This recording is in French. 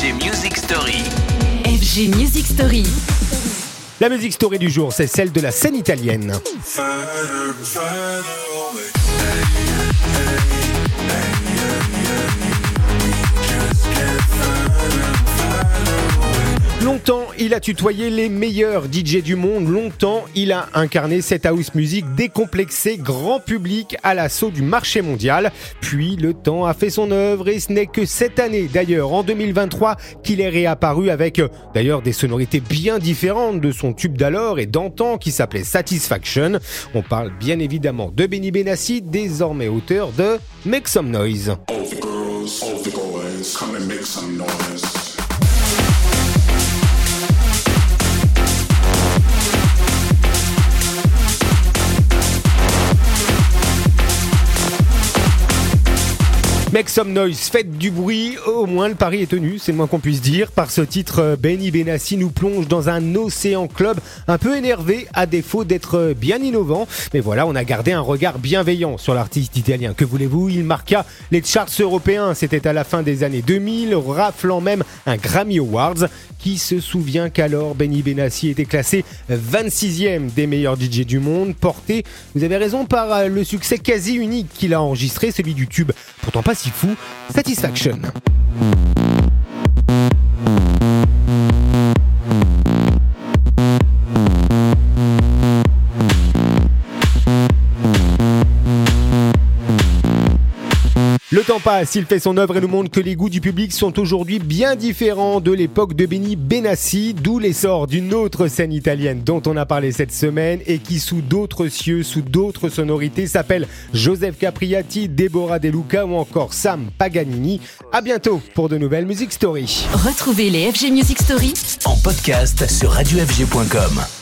FG Music Story. FG Music Story. La musique story du jour, c'est celle de la scène italienne. Longtemps, il a tutoyé les meilleurs DJ du monde. Longtemps, il a incarné cette house music décomplexée, grand public à l'assaut du marché mondial. Puis, le temps a fait son œuvre et ce n'est que cette année, d'ailleurs, en 2023, qu'il est réapparu avec, euh, d'ailleurs, des sonorités bien différentes de son tube d'alors et d'antan qui s'appelait Satisfaction. On parle bien évidemment de Benny Benassi, désormais auteur de Make Some Noise. Make some noise, faites du bruit, au moins le pari est tenu, c'est le moins qu'on puisse dire. Par ce titre, Benny Benassi nous plonge dans un océan club un peu énervé à défaut d'être bien innovant. Mais voilà, on a gardé un regard bienveillant sur l'artiste italien. Que voulez-vous? Il marqua les charts européens, c'était à la fin des années 2000, raflant même un Grammy Awards. Qui se souvient qu'alors Benny Benassi était classé 26e des meilleurs DJ du monde, porté, vous avez raison, par le succès quasi unique qu'il a enregistré, celui du tube, pourtant pas si fou, Satisfaction. Le temps passe, il fait son œuvre et nous montre que les goûts du public sont aujourd'hui bien différents de l'époque de Benny Benassi, d'où l'essor d'une autre scène italienne dont on a parlé cette semaine et qui sous d'autres cieux, sous d'autres sonorités s'appelle Joseph Capriati, Deborah De Luca ou encore Sam Paganini. À bientôt pour de nouvelles Music Story. Retrouvez les FG Music Story En podcast sur radiofg.com.